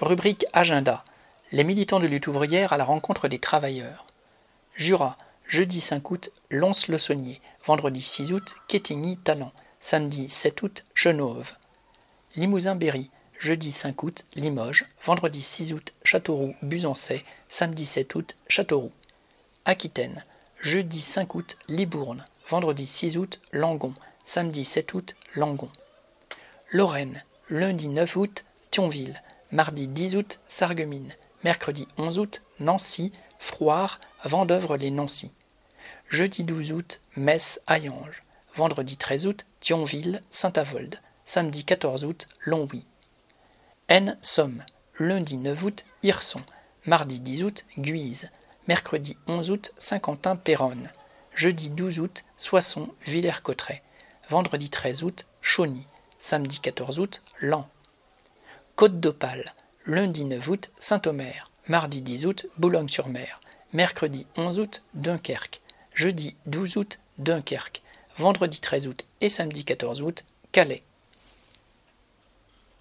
Rubrique Agenda. Les militants de lutte ouvrière à la rencontre des travailleurs. Jura, jeudi 5 août, Lons-le-Saunier, vendredi 6 août, Quétigny-Talent, samedi 7 août, Chenauve. Limousin-Berry, jeudi 5 août, Limoges, vendredi 6 août, Châteauroux-Busancais, samedi 7 août, Châteauroux. Aquitaine, jeudi 5 août, Libourne, vendredi 6 août, Langon, samedi 7 août, Langon. Lorraine, lundi 9 août, Thionville, mardi 10 août, Sarreguemines, mercredi 11 août, Nancy, Froire, Vendœuvre-les-Nancy. Jeudi 12 août, Metz, Hayange. Vendredi 13 août, Thionville, Saint-Avold. Samedi 14 août, Longwy. N. Somme. Lundi 9 août, Hirson. Mardi 10 août, Guise. Mercredi 11 août, Saint-Quentin-Péronne. Jeudi 12 août, Soissons, Villers-Cotterêts. Vendredi 13 août, Chauny. Samedi 14 août, Lan. Côte d'Opale. Lundi 9 août, Saint-Omer. Mardi 10 août, Boulogne-sur-Mer. Mercredi 11 août, Dunkerque. Jeudi 12 août, Dunkerque. Vendredi 13 août et samedi 14 août, Calais.